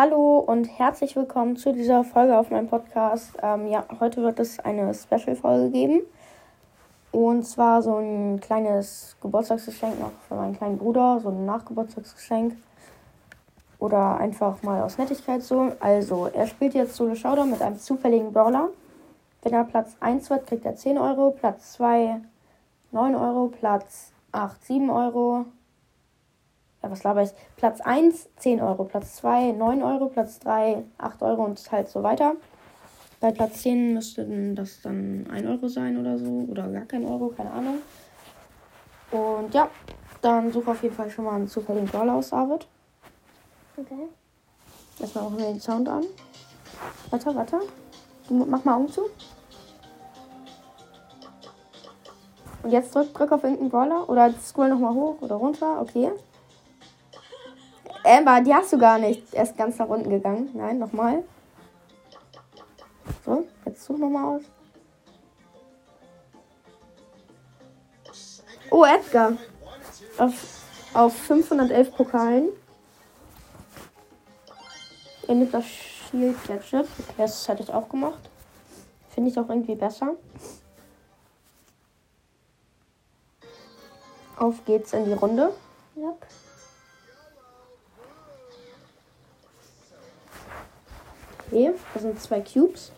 Hallo und herzlich willkommen zu dieser Folge auf meinem Podcast. Ähm, ja, heute wird es eine Special-Folge geben. Und zwar so ein kleines Geburtstagsgeschenk noch für meinen kleinen Bruder, so ein Nachgeburtstagsgeschenk. Oder einfach mal aus Nettigkeit so. Also, er spielt jetzt Solo Showdown mit einem zufälligen Brawler. Wenn er Platz 1 wird, kriegt er 10 Euro, Platz 2 9 Euro, Platz 8 7 Euro, ja, was laber ich? Platz 1 10 Euro, Platz 2 9 Euro, Platz 3 8 Euro und halt so weiter. Bei Platz 10 müsste das dann 1 Euro sein oder so. Oder gar kein Euro, keine Ahnung. Und ja, dann suche auf jeden Fall schon mal einen zufälligen Brawler aus, David. Okay. Erstmal machen wir den Sound an. Warte, warte. Du mach mal Augen zu. Und jetzt drück, drück auf irgendeinen Brawler. Oder scroll nochmal hoch oder runter. Okay. Amber, die hast du gar nicht. Er ist ganz nach unten gegangen. Nein, nochmal. So, jetzt such nochmal aus. Oh, Edgar. Auf, auf 511 Pokalen. Er nimmt das Shield Gadget. Das hätte ich auch gemacht. Finde ich auch irgendwie besser. Auf geht's in die Runde. Yep. Okay, da sind zwei Cubes.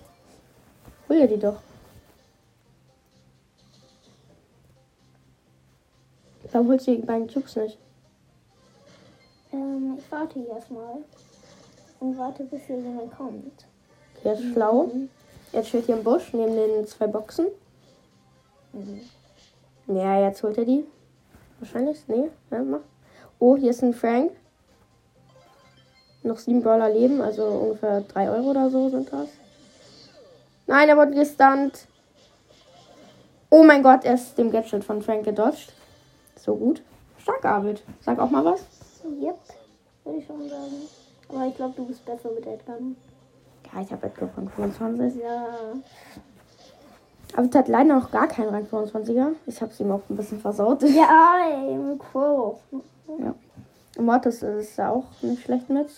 Hol dir die doch. Warum holst du die beiden Cubes nicht? Ähm, ich warte hier erstmal. Und warte, bis hier jemand kommt. Okay, er ist schlau. Jetzt steht hier im Busch neben den zwei Boxen. Mhm. Ja, jetzt holt er die. Wahrscheinlich. Nee, ja, mach. Oh, hier ist ein Frank. Noch sieben Brawler leben, also ungefähr drei Euro oder so sind das. Nein, er wurde gestunt. Oh mein Gott, er ist dem Gadget von Frank gedodged. So gut. Stark, Arvid. Sag auch mal was. Yep, würde ich schon sagen. Aber ich glaube, du bist besser mit Edgar. Ja, ich habe Edgar von 25. Ja. Aber es hat leider noch gar keinen Rang 25er. Ich habe es ihm auch ein bisschen versaut. Ja, ey, Crow. Ja. Mortis ist ja auch nicht schlecht mit.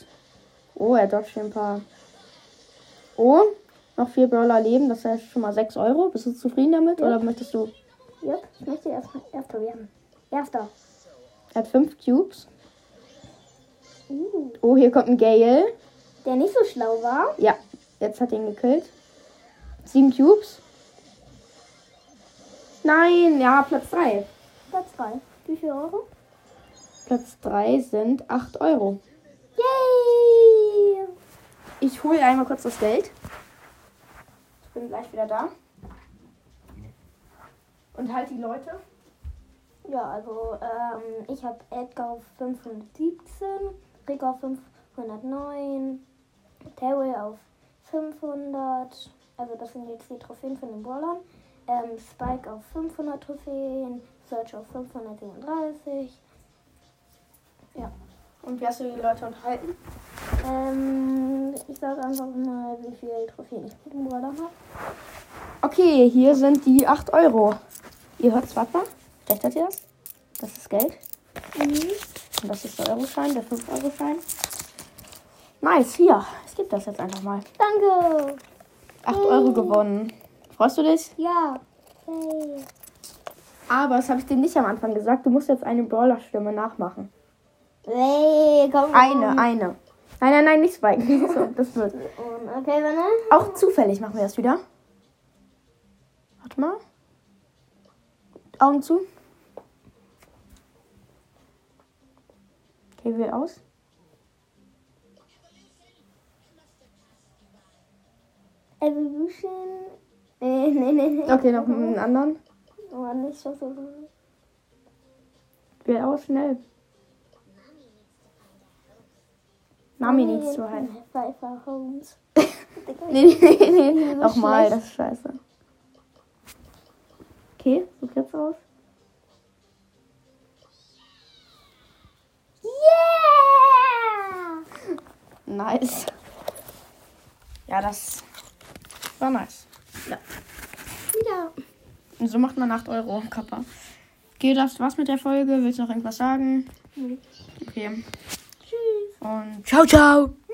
Oh, er dodgt hier ein paar. Oh, noch vier Brawler leben. Das heißt schon mal 6 Euro. Bist du zufrieden damit? Ja. Oder möchtest du. Yep, ich möchte erstmal Erster werden. Erster. Er hat fünf Cubes. Uh, Oh, hier kommt ein Gale. der nicht so schlau war. Ja, jetzt hat er ihn gekillt. Sieben Cubes. Nein, ja, Platz 3. Platz 3. Wie viel Euro? Platz 3 sind 8 Euro. Yay! Ich hole einmal kurz das Geld. Ich bin gleich wieder da. Und halt die Leute. Ja, also ähm, ich habe Edgar auf 517, Rick auf 509, Terry auf 500, also das sind jetzt die Trophäen von den Brawlern. Ähm, Spike auf 500 Trophäen, Search auf 537. Und wie hast du die Leute unterhalten? Ähm, ich sage einfach mal, wie viele Trophäen ich mit dem Brawler habe. Okay, hier sind die 8 Euro. Ihr hört warte mal. Vielleicht hört ihr das? Das ist Geld. Und das ist der Euroschein, der 5-Euro-Schein. Nice, hier. Ich gebe das jetzt einfach mal. Danke! 8 Euro gewonnen. Freust du dich? Ja! Yay! Aber das habe ich dir nicht am Anfang gesagt. Du musst jetzt eine Brawler-Stimme nachmachen. Hey, komm! Eine, eine. Nein, nein, nein, nicht Spike. So, das wird. Okay, warte. Auch zufällig machen wir das wieder. Warte mal. Augen zu. Okay, wähl aus. Evolution. Nee, nee, nee, nee. Okay, noch einen anderen. Oh, nicht so so. Aus, schnell. Mami to hide. Pfeiffer Holmes. Nee, nee, nee, nee. so Nochmal, das ist scheiße. Okay, such jetzt aus. Yeah! Nice. Ja, das war nice. Ja. Wieder. Und so macht man 8 Euro Kappa. Okay, das war's mit der Folge. Willst du noch irgendwas sagen? Nee. Okay. Und ciao, ciao.